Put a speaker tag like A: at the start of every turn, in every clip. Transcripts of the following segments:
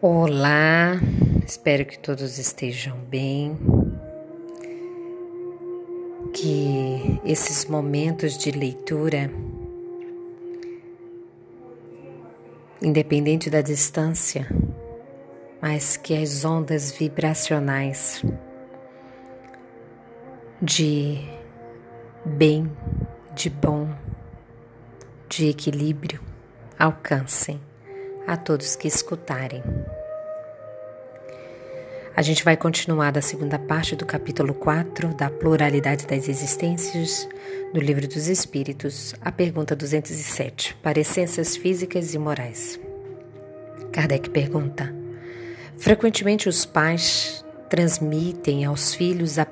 A: Olá, espero que todos estejam bem. Que esses momentos de leitura, independente da distância, mas que as ondas vibracionais de bem, de bom, de equilíbrio alcancem a todos que escutarem. A gente vai continuar da segunda parte do capítulo 4 da pluralidade das existências do Livro dos Espíritos, a pergunta 207, parecências físicas e morais. Kardec pergunta: Frequentemente os pais transmitem aos filhos a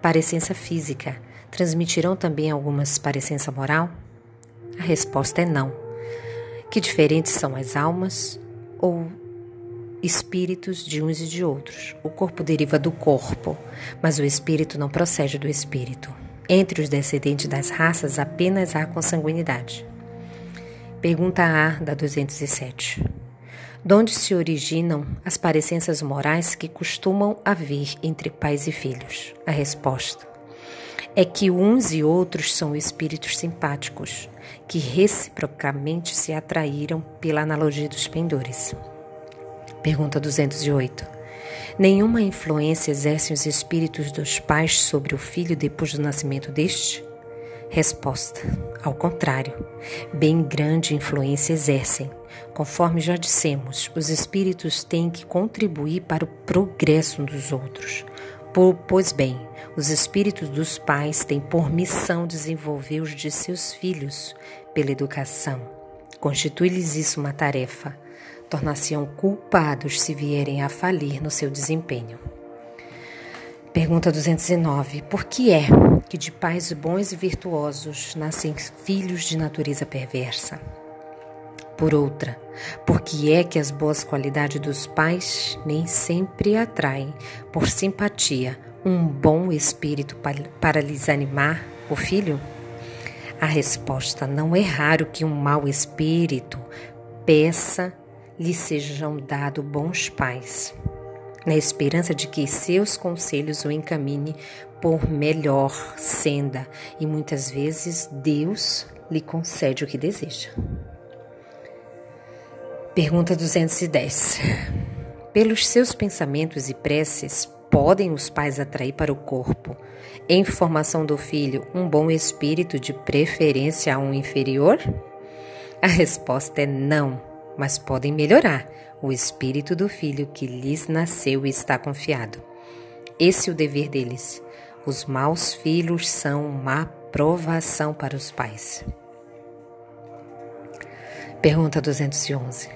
A: parecência física, transmitirão também algumas parecência moral? A resposta é não. Que diferentes são as almas ou espíritos de uns e de outros. O corpo deriva do corpo, mas o espírito não procede do espírito. Entre os descendentes das raças apenas há consanguinidade. Pergunta A da 207. De onde se originam as parecenças morais que costumam haver entre pais e filhos? A resposta é que uns e outros são espíritos simpáticos, que reciprocamente se atraíram pela analogia dos pendores. Pergunta 208. Nenhuma influência exercem os espíritos dos pais sobre o filho depois do nascimento deste? Resposta: Ao contrário, bem grande influência exercem. Conforme já dissemos, os espíritos têm que contribuir para o progresso dos outros. Pois bem, os espíritos dos pais têm por missão desenvolver os de seus filhos pela educação. Constitui-lhes isso uma tarefa. Tornar-se-ão culpados se vierem a falir no seu desempenho. Pergunta 209. Por que é que de pais bons e virtuosos nascem filhos de natureza perversa? Por outra, por que é que as boas qualidades dos pais nem sempre atraem, por simpatia, um bom espírito para lhes animar o filho? A resposta não é raro que um mau espírito peça lhe sejam dados bons pais, na esperança de que seus conselhos o encamine por melhor senda, e muitas vezes Deus lhe concede o que deseja. Pergunta 210. Pelos seus pensamentos e preces, podem os pais atrair para o corpo, em formação do filho, um bom espírito, de preferência a um inferior? A resposta é não, mas podem melhorar o espírito do filho que lhes nasceu e está confiado. Esse é o dever deles. Os maus filhos são uma provação para os pais. Pergunta 211.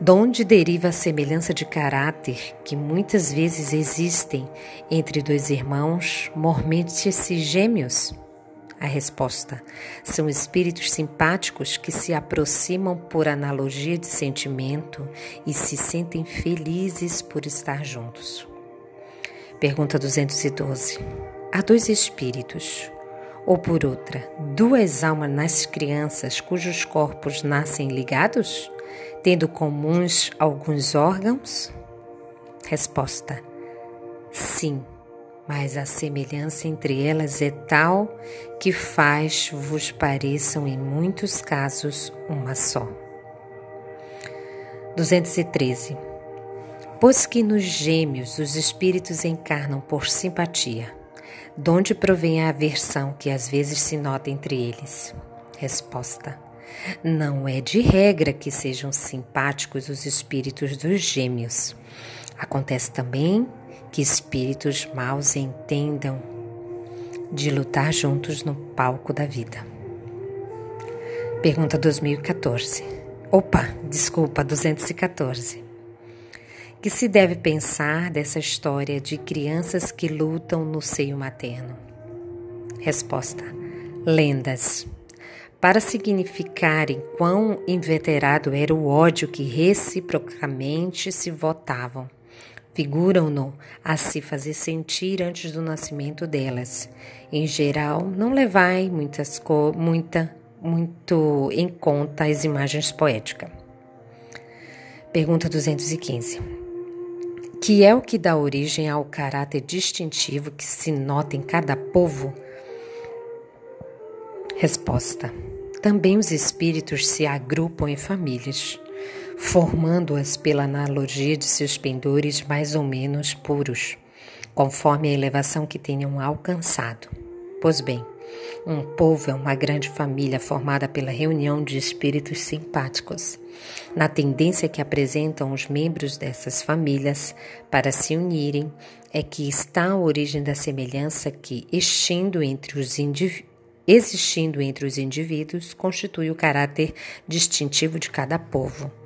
A: De onde deriva a semelhança de caráter que muitas vezes existem entre dois irmãos, mormente-se gêmeos? A resposta: são espíritos simpáticos que se aproximam por analogia de sentimento e se sentem felizes por estar juntos. Pergunta 212. Há dois espíritos, ou por outra, duas almas nas crianças cujos corpos nascem ligados? tendo comuns alguns órgãos? Resposta: Sim, mas a semelhança entre elas é tal que faz-vos pareçam em muitos casos uma só. 213. Pois que nos gêmeos os espíritos encarnam por simpatia, de onde provém a aversão que às vezes se nota entre eles? Resposta: não é de regra que sejam simpáticos os espíritos dos gêmeos. Acontece também que espíritos maus entendam de lutar juntos no palco da vida. Pergunta 2014. Opa, desculpa, 214. Que se deve pensar dessa história de crianças que lutam no seio materno? Resposta: lendas para significarem quão inveterado era o ódio que reciprocamente se votavam. Figuram-no a se fazer sentir antes do nascimento delas. Em geral, não levai muitas muita, muito em conta as imagens poéticas. Pergunta 215. Que é o que dá origem ao caráter distintivo que se nota em cada povo? Resposta. Também os espíritos se agrupam em famílias, formando-as pela analogia de seus pendores mais ou menos puros, conforme a elevação que tenham alcançado. Pois bem, um povo é uma grande família formada pela reunião de espíritos simpáticos. Na tendência que apresentam os membros dessas famílias para se unirem, é que está a origem da semelhança que, existindo entre os, existindo entre os indivíduos, constitui o caráter distintivo de cada povo.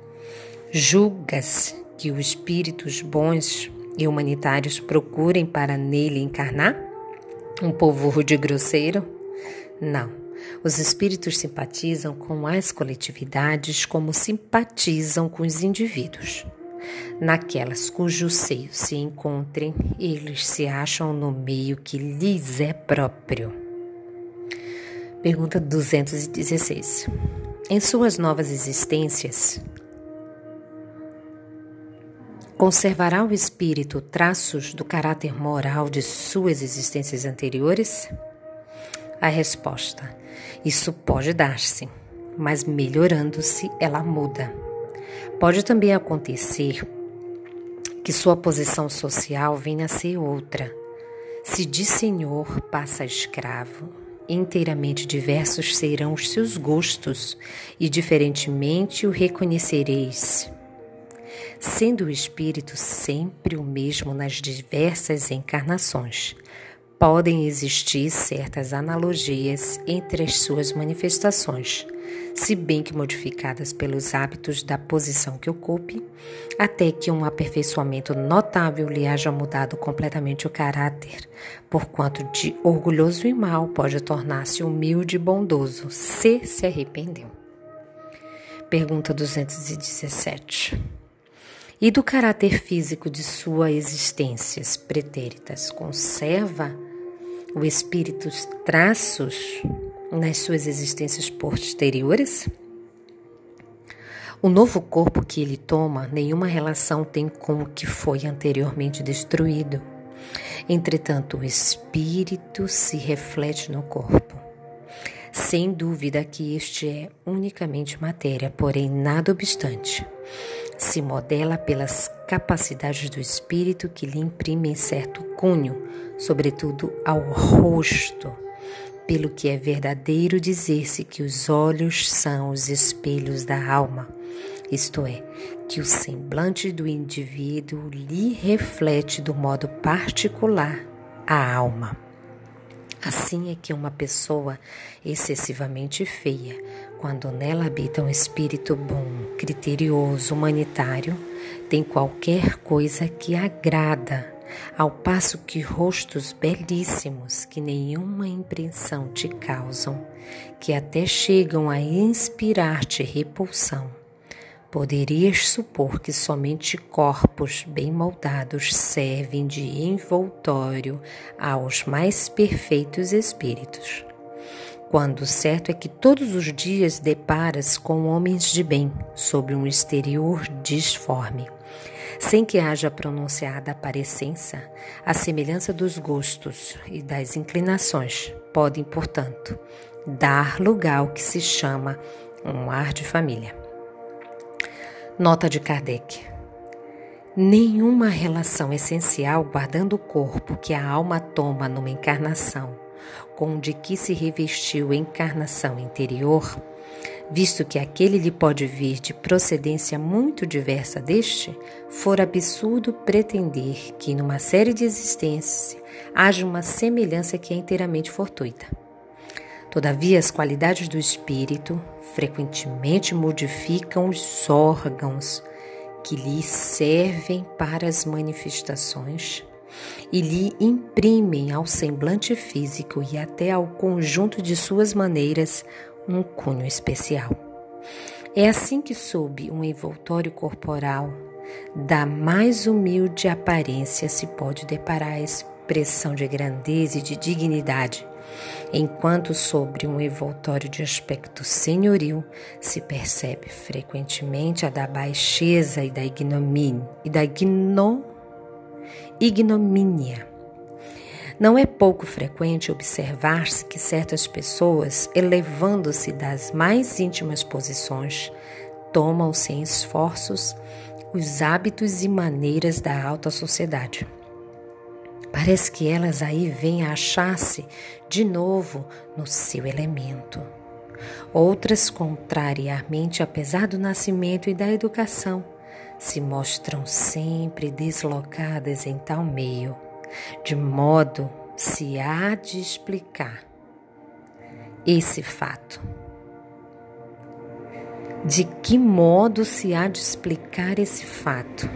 A: Julga-se que os espíritos bons e humanitários procurem para nele encarnar um povo rude e grosseiro? Não. Os espíritos simpatizam com as coletividades como simpatizam com os indivíduos. Naquelas cujo seio se encontrem, eles se acham no meio que lhes é próprio. Pergunta 216. Em suas novas existências, conservará o espírito traços do caráter moral de suas existências anteriores? A resposta: isso pode dar-se, mas melhorando-se ela muda. Pode também acontecer que sua posição social venha a ser outra. Se de senhor passa a escravo, inteiramente diversos serão os seus gostos e diferentemente o reconhecereis. Sendo o espírito sempre o mesmo nas diversas encarnações, podem existir certas analogias entre as suas manifestações, se bem que modificadas pelos hábitos da posição que ocupe, até que um aperfeiçoamento notável lhe haja mudado completamente o caráter, porquanto de orgulhoso e mau pode tornar-se humilde e bondoso, se se arrependeu. Pergunta 217. E do caráter físico de suas existências pretéritas, conserva o espírito traços nas suas existências posteriores? O novo corpo que ele toma nenhuma relação tem com o que foi anteriormente destruído. Entretanto, o espírito se reflete no corpo. Sem dúvida que este é unicamente matéria, porém, nada obstante, se modela pelas capacidades do espírito que lhe imprimem certo cunho, sobretudo ao rosto, pelo que é verdadeiro dizer-se que os olhos são os espelhos da alma, isto é, que o semblante do indivíduo lhe reflete do modo particular a alma. Assim é que uma pessoa excessivamente feia, quando nela habita um espírito bom, criterioso, humanitário, tem qualquer coisa que agrada, ao passo que rostos belíssimos que nenhuma impressão te causam, que até chegam a inspirar-te repulsão, Poderias supor que somente corpos bem moldados servem de envoltório aos mais perfeitos espíritos. Quando certo é que todos os dias deparas com homens de bem sob um exterior disforme, sem que haja pronunciada a parecença, a semelhança dos gostos e das inclinações podem, portanto, dar lugar ao que se chama um ar de família. Nota de Kardec. Nenhuma relação essencial guardando o corpo que a alma toma numa encarnação com o de que se revestiu encarnação interior, visto que aquele lhe pode vir de procedência muito diversa deste, for absurdo pretender que numa série de existências haja uma semelhança que é inteiramente fortuita. Todavia, as qualidades do espírito frequentemente modificam os órgãos que lhe servem para as manifestações e lhe imprimem ao semblante físico e até ao conjunto de suas maneiras um cunho especial. É assim que, sob um envoltório corporal da mais humilde aparência, se pode deparar a expressão de grandeza e de dignidade enquanto sobre um envoltório de aspecto senhoril se percebe frequentemente a da baixeza e da ignomínia e da igno, ignomínia. Não é pouco frequente observar-se que certas pessoas, elevando-se das mais íntimas posições, tomam sem esforços os hábitos e maneiras da alta sociedade. Parece que elas aí vêm a achar-se de novo no seu elemento. Outras, contrariamente, apesar do nascimento e da educação, se mostram sempre deslocadas em tal meio, de modo se há de explicar esse fato. De que modo se há de explicar esse fato?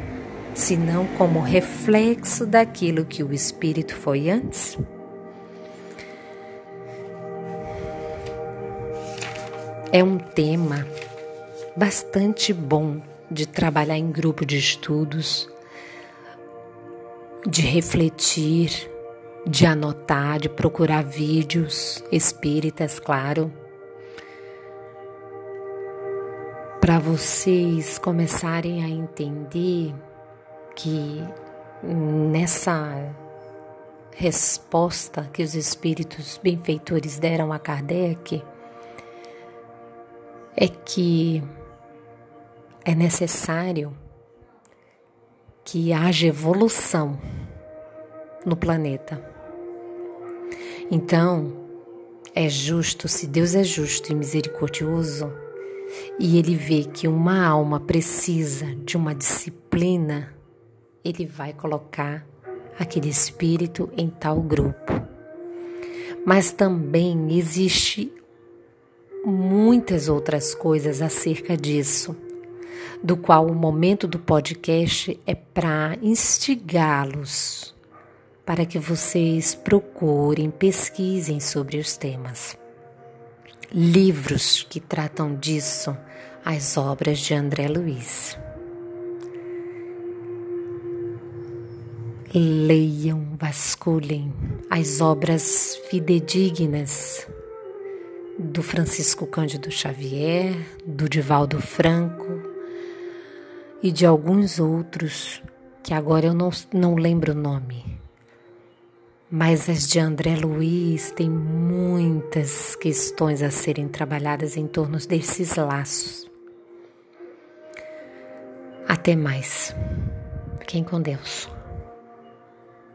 A: Senão como reflexo daquilo que o espírito foi antes? É um tema bastante bom de trabalhar em grupo de estudos, de refletir, de anotar, de procurar vídeos espíritas, claro, para vocês começarem a entender que nessa resposta que os espíritos benfeitores deram a Kardec é que é necessário que haja evolução no planeta. Então, é justo, se Deus é justo e misericordioso, e ele vê que uma alma precisa de uma disciplina ele vai colocar aquele espírito em tal grupo. Mas também existe muitas outras coisas acerca disso, do qual o momento do podcast é para instigá-los para que vocês procurem, pesquisem sobre os temas. Livros que tratam disso, as obras de André Luiz. Leiam, vasculhem as obras fidedignas do Francisco Cândido Xavier, do Divaldo Franco e de alguns outros que agora eu não, não lembro o nome. Mas as de André Luiz têm muitas questões a serem trabalhadas em torno desses laços. Até mais. Fiquem com Deus.